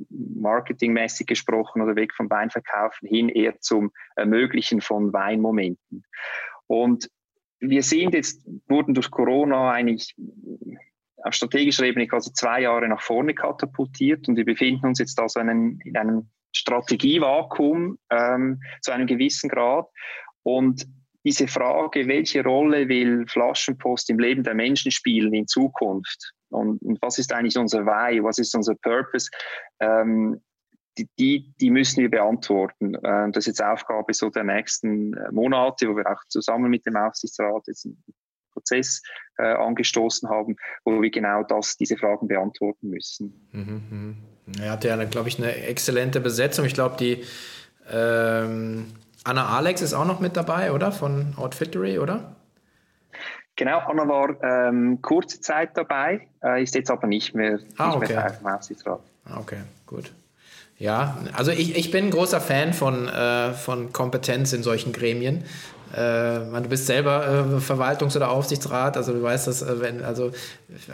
marketingmäßig gesprochen oder weg vom Weinverkaufen hin eher zum Ermöglichen von Weinmomenten. Und wir sind jetzt, wurden durch Corona eigentlich auf strategischer Ebene quasi zwei Jahre nach vorne katapultiert und wir befinden uns jetzt also in einem, in einem Strategievakuum ähm, zu einem gewissen Grad. Und diese Frage, welche Rolle will Flaschenpost im Leben der Menschen spielen in Zukunft? Und, und was ist eigentlich unser Why? Was ist unser Purpose? Ähm, die, die, müssen wir beantworten. Äh, das ist jetzt Aufgabe so der nächsten äh, Monate, wo wir auch zusammen mit dem Aufsichtsrat jetzt einen Prozess äh, angestoßen haben, wo wir genau das, diese Fragen beantworten müssen. Mhm, mhm. Er hatte ja, glaube ich, eine exzellente Besetzung. Ich glaube, die ähm, Anna Alex ist auch noch mit dabei, oder? Von Outfittery, oder? Genau, Anna war ähm, kurze Zeit dabei, äh, ist jetzt aber nicht mehr, ah, okay. mehr Teil Aufsichtsrat. Ah, okay, gut. Ja, also ich, ich bin ein großer Fan von, äh, von Kompetenz in solchen Gremien. Äh, du bist selber äh, Verwaltungs- oder Aufsichtsrat, also du weißt das, äh, wenn, also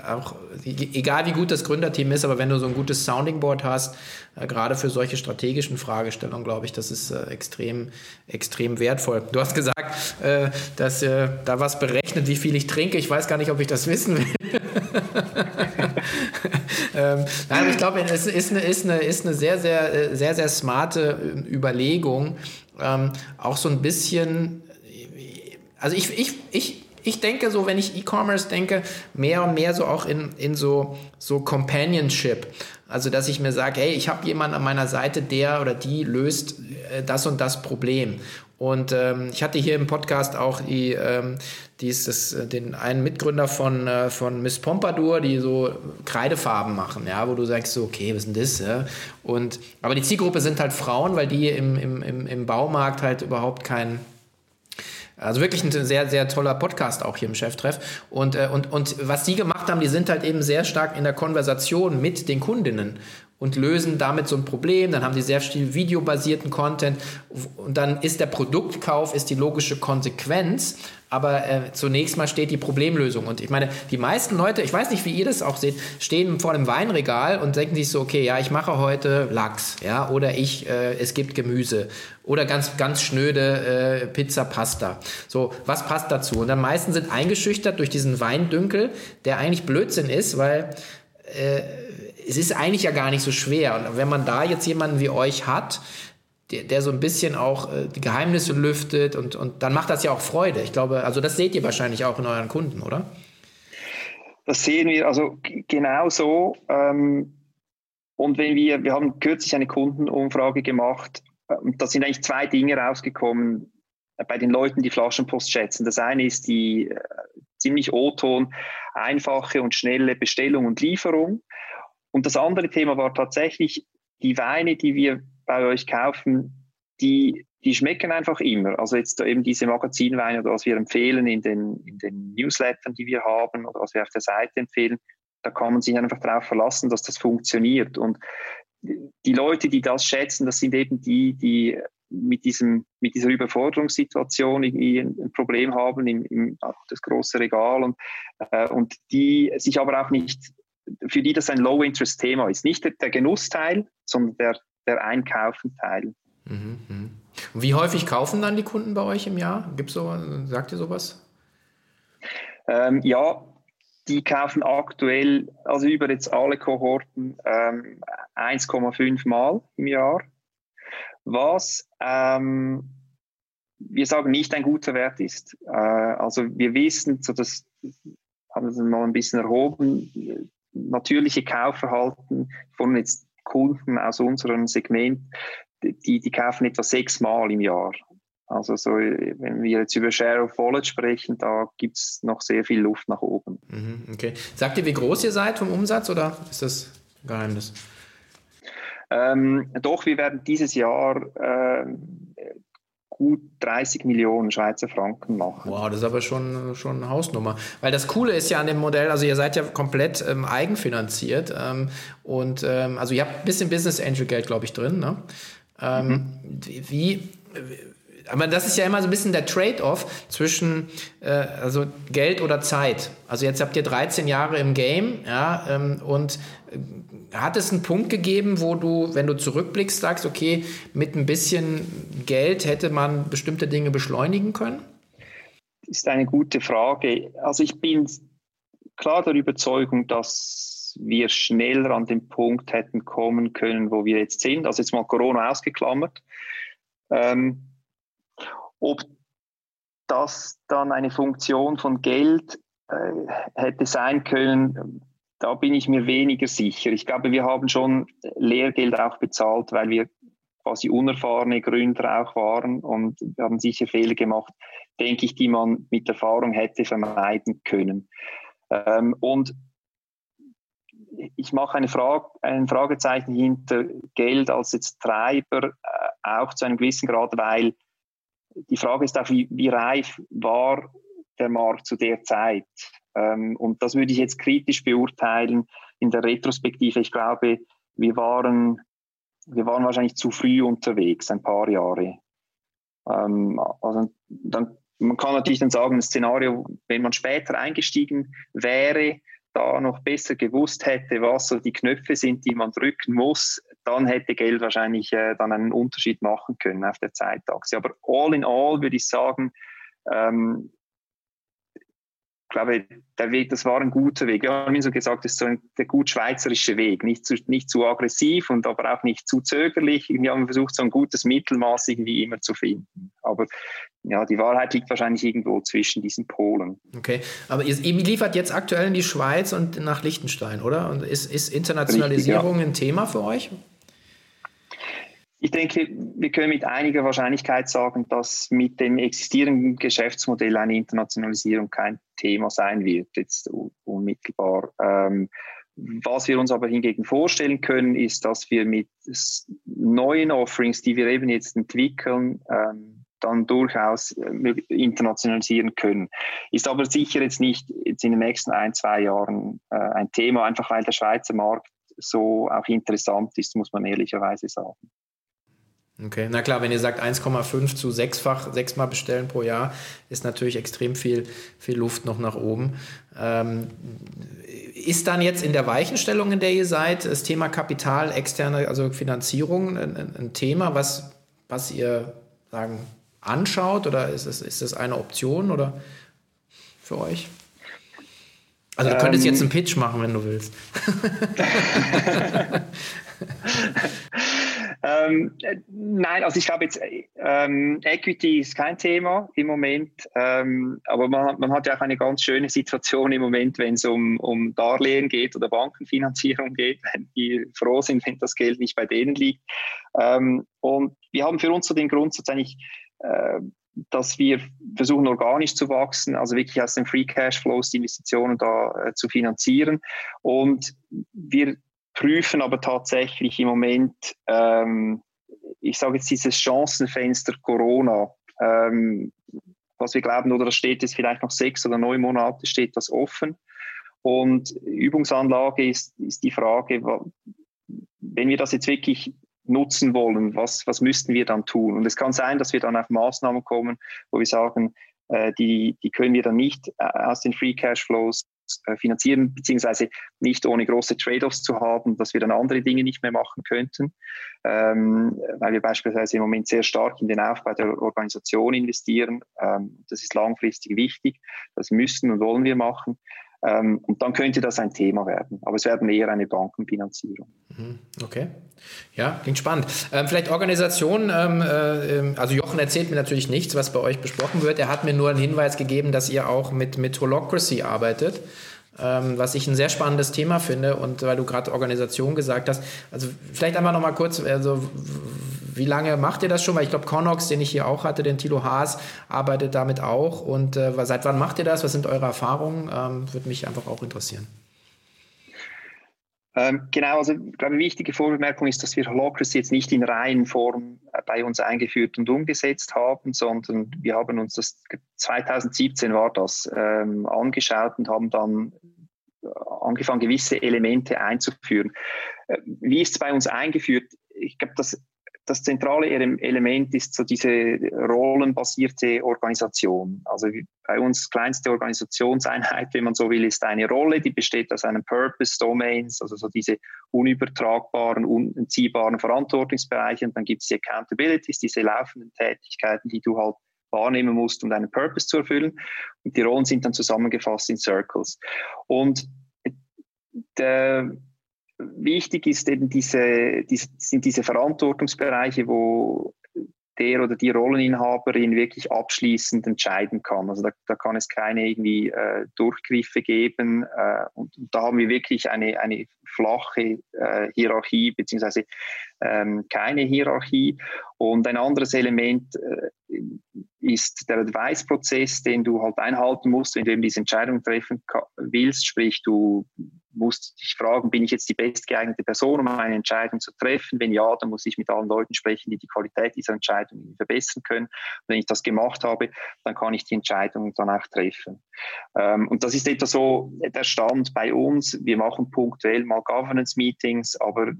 auch egal wie gut das Gründerteam ist, aber wenn du so ein gutes Sounding Board hast, äh, gerade für solche strategischen Fragestellungen, glaube ich, das ist äh, extrem, extrem wertvoll. Du hast gesagt, äh, dass da was berechnet, wie viel ich trinke. Ich weiß gar nicht, ob ich das wissen will. ähm, nein, ich glaube, es ist eine, ist, eine, ist eine sehr, sehr, sehr, sehr smarte Überlegung, ähm, auch so ein bisschen also ich, ich, ich, ich denke so, wenn ich E-Commerce denke, mehr und mehr so auch in, in so, so Companionship. Also, dass ich mir sage, hey, ich habe jemanden an meiner Seite, der oder die löst äh, das und das Problem. Und ähm, ich hatte hier im Podcast auch die, ähm, dieses, äh, den einen Mitgründer von, äh, von Miss Pompadour, die so Kreidefarben machen, ja, wo du sagst so, okay, was ist denn das? Ja? Und, aber die Zielgruppe sind halt Frauen, weil die im, im, im, Baumarkt halt überhaupt kein also wirklich ein sehr, sehr toller Podcast auch hier im Cheftreff. Und, äh, und, und was die gemacht haben, die sind halt eben sehr stark in der Konversation mit den Kundinnen und lösen damit so ein Problem. Dann haben die sehr viel videobasierten Content und dann ist der Produktkauf ist die logische Konsequenz. Aber äh, zunächst mal steht die Problemlösung. Und ich meine, die meisten Leute, ich weiß nicht, wie ihr das auch seht, stehen vor einem Weinregal und denken sich so, okay, ja, ich mache heute Lachs, ja, oder ich, äh, es gibt Gemüse oder ganz, ganz schnöde äh, Pizza, Pasta. So, was passt dazu? Und dann meisten sind eingeschüchtert durch diesen Weindünkel, der eigentlich Blödsinn ist, weil äh, es ist eigentlich ja gar nicht so schwer. Und wenn man da jetzt jemanden wie euch hat, der, der so ein bisschen auch äh, die Geheimnisse lüftet und, und dann macht das ja auch Freude. Ich glaube, also das seht ihr wahrscheinlich auch in euren Kunden, oder? Das sehen wir also genau so. Ähm, und wenn wir, wir haben kürzlich eine Kundenumfrage gemacht, äh, da sind eigentlich zwei Dinge rausgekommen bei den Leuten, die Flaschenpost schätzen. Das eine ist die äh, ziemlich O-Ton, einfache und schnelle Bestellung und Lieferung. Und das andere Thema war tatsächlich die Weine, die wir bei euch kaufen, die, die schmecken einfach immer. Also jetzt eben diese Magazinweine oder was wir empfehlen in den, in den Newslettern, die wir haben oder was wir auf der Seite empfehlen, da kann man sich einfach darauf verlassen, dass das funktioniert. Und die Leute, die das schätzen, das sind eben die, die mit, diesem, mit dieser Überforderungssituation irgendwie ein, Problem haben im, im das große Regal und, äh, und die sich aber auch nicht für die das ein Low-Interest-Thema ist. Nicht der, Genussteil, sondern der, der Einkaufen-Teil. Mhm, mhm. Und wie häufig kaufen dann die Kunden bei euch im Jahr? Gibt's so, sagt ihr sowas? Ähm, ja, die kaufen aktuell, also über jetzt alle Kohorten, ähm, 1,5 Mal im Jahr. Was ähm, wir sagen nicht ein guter Wert ist. Äh, also wir wissen, so das haben wir mal ein bisschen erhoben, natürliche Kaufverhalten von jetzt Kunden aus unserem Segment, die, die kaufen etwa sechsmal im Jahr. Also so, wenn wir jetzt über Share of Wallet sprechen, da gibt es noch sehr viel Luft nach oben. Mhm, okay. Sagt ihr, wie groß ihr seid vom Umsatz oder ist das ein Geheimnis? Ähm, doch, wir werden dieses Jahr äh, gut 30 Millionen Schweizer Franken machen. Wow, das ist aber schon, schon eine Hausnummer. Weil das Coole ist ja an dem Modell, also ihr seid ja komplett ähm, eigenfinanziert ähm, und ähm, also ihr habt ein bisschen Business Angel Geld, glaube ich, drin. Ne? Ähm, mhm. Wie, aber das ist ja immer so ein bisschen der Trade-off zwischen äh, also Geld oder Zeit. Also jetzt habt ihr 13 Jahre im Game, ja, ähm, und äh, hat es einen Punkt gegeben, wo du, wenn du zurückblickst, sagst, okay, mit ein bisschen Geld hätte man bestimmte Dinge beschleunigen können? Das ist eine gute Frage. Also ich bin klar der Überzeugung, dass wir schneller an den Punkt hätten kommen können, wo wir jetzt sind. Also jetzt mal Corona ausgeklammert. Ähm, ob das dann eine Funktion von Geld äh, hätte sein können, da bin ich mir weniger sicher. Ich glaube, wir haben schon Lehrgeld auch bezahlt, weil wir quasi unerfahrene Gründer auch waren und wir haben sicher Fehler gemacht, denke ich, die man mit Erfahrung hätte vermeiden können. Ähm, und ich mache eine Frage, ein Fragezeichen hinter Geld als jetzt Treiber, äh, auch zu einem gewissen Grad, weil die Frage ist auch, wie, wie reif war der Markt zu der Zeit? Ähm, und das würde ich jetzt kritisch beurteilen in der Retrospektive. Ich glaube, wir waren, wir waren wahrscheinlich zu früh unterwegs, ein paar Jahre. Ähm, also dann, man kann natürlich dann sagen, ein Szenario, wenn man später eingestiegen wäre, da noch besser gewusst hätte, was so die Knöpfe sind, die man drücken muss, dann hätte Geld wahrscheinlich äh, dann einen Unterschied machen können auf der Zeitachse. Aber all in all würde ich sagen, ähm, glaube, der Weg, das war ein guter Weg. Ja, wie so gesagt, das ist so ein, der gut schweizerische Weg. Nicht zu, nicht zu aggressiv und aber auch nicht zu zögerlich. Wir haben versucht, so ein gutes Mittelmaß irgendwie immer zu finden. Aber ja, die Wahrheit liegt wahrscheinlich irgendwo zwischen diesen Polen. Okay, aber ihr, ihr liefert jetzt aktuell in die Schweiz und nach Liechtenstein, oder? Und ist, ist Internationalisierung Richtig, ja. ein Thema für euch? Ich denke, wir können mit einiger Wahrscheinlichkeit sagen, dass mit dem existierenden Geschäftsmodell eine Internationalisierung kein Thema sein wird, jetzt unmittelbar. Ähm, was wir uns aber hingegen vorstellen können, ist, dass wir mit neuen Offerings, die wir eben jetzt entwickeln, ähm, dann durchaus äh, internationalisieren können. Ist aber sicher jetzt nicht jetzt in den nächsten ein, zwei Jahren äh, ein Thema, einfach weil der Schweizer Markt so auch interessant ist, muss man ehrlicherweise sagen. Okay, na klar, wenn ihr sagt 1,5 zu sechsfach, sechsmal bestellen pro Jahr, ist natürlich extrem viel, viel Luft noch nach oben. Ähm, ist dann jetzt in der Weichenstellung, in der ihr seid, das Thema Kapital, externe, also Finanzierung ein, ein Thema, was, was ihr sagen anschaut oder ist es, ist das eine Option oder für euch? Also du könntest ähm, jetzt einen Pitch machen, wenn du willst. Ähm, nein, also ich glaube jetzt, ähm, Equity ist kein Thema im Moment, ähm, aber man, man, hat ja auch eine ganz schöne Situation im Moment, wenn es um, um Darlehen geht oder Bankenfinanzierung geht, wenn die froh sind, wenn das Geld nicht bei denen liegt. Ähm, und wir haben für uns so den Grundsatz eigentlich, äh, dass wir versuchen, organisch zu wachsen, also wirklich aus den Free Cash Flows die Investitionen da äh, zu finanzieren. Und wir prüfen aber tatsächlich im Moment, ähm, ich sage jetzt dieses Chancenfenster Corona, ähm, was wir glauben, oder das steht jetzt vielleicht noch sechs oder neun Monate, steht das offen. Und Übungsanlage ist, ist die Frage, wenn wir das jetzt wirklich nutzen wollen, was, was müssten wir dann tun? Und es kann sein, dass wir dann auf Maßnahmen kommen, wo wir sagen, äh, die, die können wir dann nicht äh, aus den Free Cash Flows finanzieren, beziehungsweise nicht ohne große Trade-offs zu haben, dass wir dann andere Dinge nicht mehr machen könnten, ähm, weil wir beispielsweise im Moment sehr stark in den Aufbau der Organisation investieren. Ähm, das ist langfristig wichtig, das müssen und wollen wir machen. Ähm, und dann könnte das ein Thema werden. Aber es werden eher eine Bankenfinanzierung. Mhm. Okay. Ja, klingt spannend. Ähm, vielleicht Organisation, ähm, äh, also Jochen erzählt mir natürlich nichts, was bei euch besprochen wird. Er hat mir nur einen Hinweis gegeben, dass ihr auch mit, mit Holocracy arbeitet. Ähm, was ich ein sehr spannendes Thema finde und weil du gerade Organisation gesagt hast, also vielleicht einmal noch mal kurz, also wie lange macht ihr das schon? Weil ich glaube, Connox, den ich hier auch hatte, den Tilo Haas, arbeitet damit auch. Und äh, seit wann macht ihr das? Was sind eure Erfahrungen? Ähm, Würde mich einfach auch interessieren. Ähm, genau, also ich glaube, eine wichtige Vorbemerkung ist, dass wir Holacracy jetzt nicht in reinen Form äh, bei uns eingeführt und umgesetzt haben, sondern wir haben uns das 2017 war das ähm, angeschaut und haben dann angefangen, gewisse Elemente einzuführen. Äh, wie ist es bei uns eingeführt? Ich glaube, das das zentrale Element ist so diese rollenbasierte Organisation. Also bei uns kleinste Organisationseinheit, wenn man so will, ist eine Rolle, die besteht aus einem Purpose, Domains, also so diese unübertragbaren, unentziehbaren Verantwortungsbereiche. Und dann gibt es die Accountabilities, diese laufenden Tätigkeiten, die du halt wahrnehmen musst, um deinen Purpose zu erfüllen. Und die Rollen sind dann zusammengefasst in Circles. Und der wichtig ist eben diese, diese, sind diese Verantwortungsbereiche, wo der oder die Rolleninhaberin wirklich abschließend entscheiden kann. Also da, da kann es keine irgendwie äh, Durchgriffe geben. Äh, und, und, da haben wir wirklich eine, eine flache äh, Hierarchie beziehungsweise ähm, keine Hierarchie. Und ein anderes Element äh, ist der Advice-Prozess, den du halt einhalten musst, wenn du eben diese Entscheidung treffen willst. Sprich, du musst dich fragen, bin ich jetzt die bestgeeignete Person, um eine Entscheidung zu treffen? Wenn ja, dann muss ich mit allen Leuten sprechen, die die Qualität dieser Entscheidung verbessern können. Und wenn ich das gemacht habe, dann kann ich die Entscheidung dann auch treffen. Ähm, und das ist etwa so der Stand bei uns. Wir machen punktuell mal Governance-Meetings, aber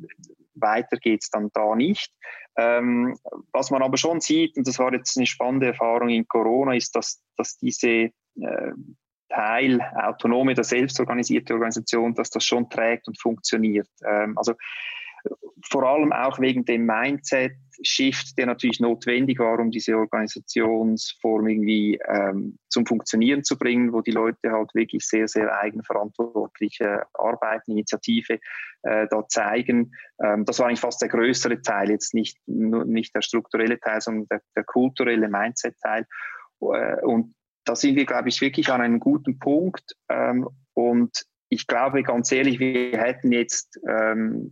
weiter geht es dann da nicht. Ähm, was man aber schon sieht, und das war jetzt eine spannende Erfahrung in Corona, ist, dass, dass diese äh, Teil autonome, der selbstorganisierte Organisation, dass das schon trägt und funktioniert. Ähm, also vor allem auch wegen dem Mindset-Shift, der natürlich notwendig war, um diese Organisationsform irgendwie ähm, zum Funktionieren zu bringen, wo die Leute halt wirklich sehr, sehr eigenverantwortliche Arbeit, Initiative äh, da zeigen. Ähm, das war eigentlich fast der größere Teil, jetzt nicht, nur, nicht der strukturelle Teil, sondern der, der kulturelle Mindset-Teil. Äh, und da sind wir, glaube ich, wirklich an einem guten Punkt. Ähm, und ich glaube ganz ehrlich, wir hätten jetzt ähm,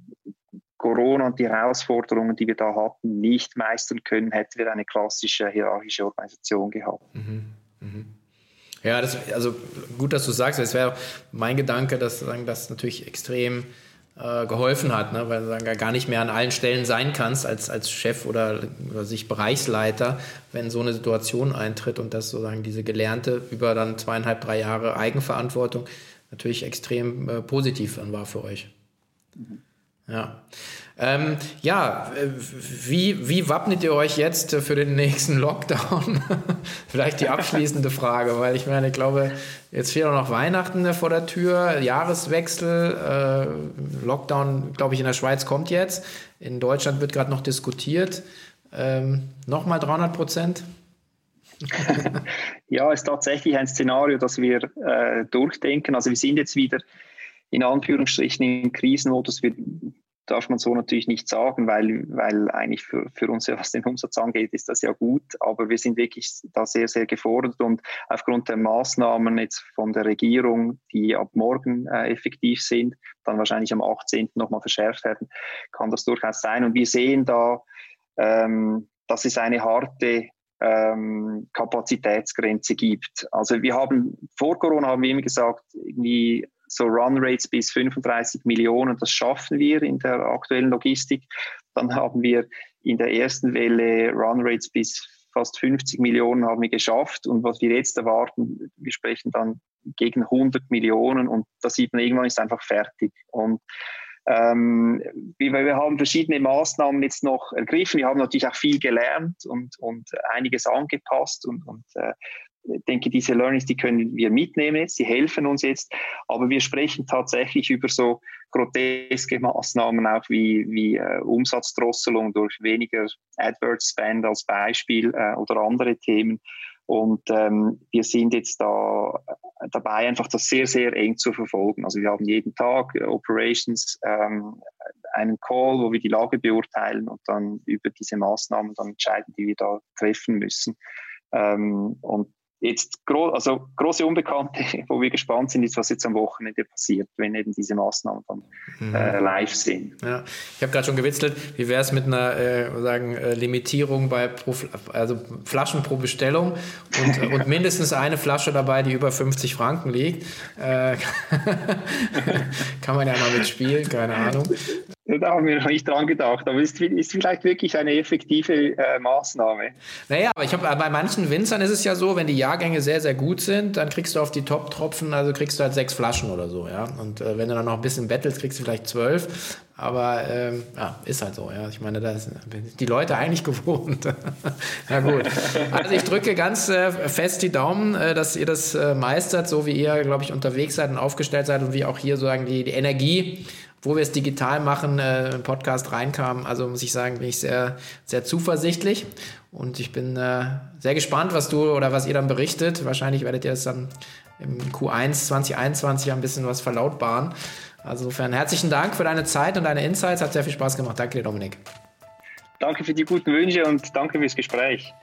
Corona und die Herausforderungen, die wir da hatten, nicht meistern können, hätten wir eine klassische hierarchische Organisation gehabt. Mhm. Mhm. Ja, das, also gut, dass du sagst. Es wäre mein Gedanke, dass das natürlich extrem äh, geholfen hat, ne? weil du sagen, gar nicht mehr an allen Stellen sein kannst als, als Chef oder, oder sich Bereichsleiter, wenn so eine Situation eintritt und dass sozusagen diese gelernte über dann zweieinhalb, drei Jahre Eigenverantwortung natürlich extrem äh, positiv dann war für euch. Mhm. Ja. Ähm, ja, äh, wie, wie wappnet ihr euch jetzt für den nächsten Lockdown? Vielleicht die abschließende Frage, weil ich meine, ich glaube, jetzt steht auch noch Weihnachten vor der Tür, Jahreswechsel, äh, Lockdown, glaube ich, in der Schweiz kommt jetzt. In Deutschland wird gerade noch diskutiert. Ähm, Nochmal 300 Prozent? ja, ist tatsächlich ein Szenario, das wir äh, durchdenken. Also wir sind jetzt wieder in Anführungsstrichen im Krisenmodus. Wir darf man so natürlich nicht sagen, weil, weil eigentlich für, für uns, was den Umsatz angeht, ist das ja gut. Aber wir sind wirklich da sehr, sehr gefordert und aufgrund der Maßnahmen jetzt von der Regierung, die ab morgen äh, effektiv sind, dann wahrscheinlich am 18. nochmal verschärft werden, kann das durchaus sein. Und wir sehen da, ähm, dass es eine harte ähm, Kapazitätsgrenze gibt. Also wir haben vor Corona haben wir immer gesagt, irgendwie so Runrates bis 35 Millionen, das schaffen wir in der aktuellen Logistik. Dann haben wir in der ersten Welle Runrates bis fast 50 Millionen haben wir geschafft. Und was wir jetzt erwarten, wir sprechen dann gegen 100 Millionen und da sieht man, irgendwann ist einfach fertig. Und ähm, wir, wir, haben verschiedene Maßnahmen jetzt noch ergriffen. Wir haben natürlich auch viel gelernt und, und einiges angepasst und, und äh, denke, diese Learnings, die können wir mitnehmen, sie helfen uns jetzt, aber wir sprechen tatsächlich über so groteske Maßnahmen auch wie, wie äh, Umsatzdrosselung durch weniger AdWords Spend als Beispiel äh, oder andere Themen. Und ähm, wir sind jetzt da äh, dabei, einfach das sehr, sehr eng zu verfolgen. Also wir haben jeden Tag äh, Operations ähm, einen Call, wo wir die Lage beurteilen und dann über diese Maßnahmen dann entscheiden, die wir da treffen müssen. Ähm, und Jetzt gro also große Unbekannte, wo wir gespannt sind, ist, was jetzt am Wochenende passiert, wenn eben diese Maßnahmen dann mhm. äh, live sind. Ja, ich habe gerade schon gewitzelt, wie wäre es mit einer äh, sagen, äh, Limitierung bei pro, also Flaschen pro Bestellung und, und mindestens eine Flasche dabei, die über 50 Franken liegt. Äh, kann man ja mal mitspielen, keine Ahnung. Da haben wir noch nicht dran gedacht, aber ist, ist vielleicht wirklich eine effektive äh, Maßnahme. Naja, aber ich habe bei manchen Winzern ist es ja so, wenn die Jahrgänge sehr, sehr gut sind, dann kriegst du auf die Top-Tropfen, also kriegst du halt sechs Flaschen oder so, ja. Und äh, wenn du dann noch ein bisschen bettelst, kriegst du vielleicht zwölf. Aber ähm, ja, ist halt so, ja. Ich meine, da sind die Leute eigentlich gewohnt. Na gut. Also ich drücke ganz äh, fest die Daumen, äh, dass ihr das äh, meistert, so wie ihr, glaube ich, unterwegs seid und aufgestellt seid und wie auch hier sozusagen die, die Energie wo wir es digital machen, äh, im Podcast reinkam. Also muss ich sagen, bin ich sehr, sehr zuversichtlich. Und ich bin äh, sehr gespannt, was du oder was ihr dann berichtet. Wahrscheinlich werdet ihr es dann im Q1 2021 ein bisschen was verlautbaren. Also insofern herzlichen Dank für deine Zeit und deine Insights. Hat sehr viel Spaß gemacht. Danke dir, Dominik. Danke für die guten Wünsche und danke fürs Gespräch.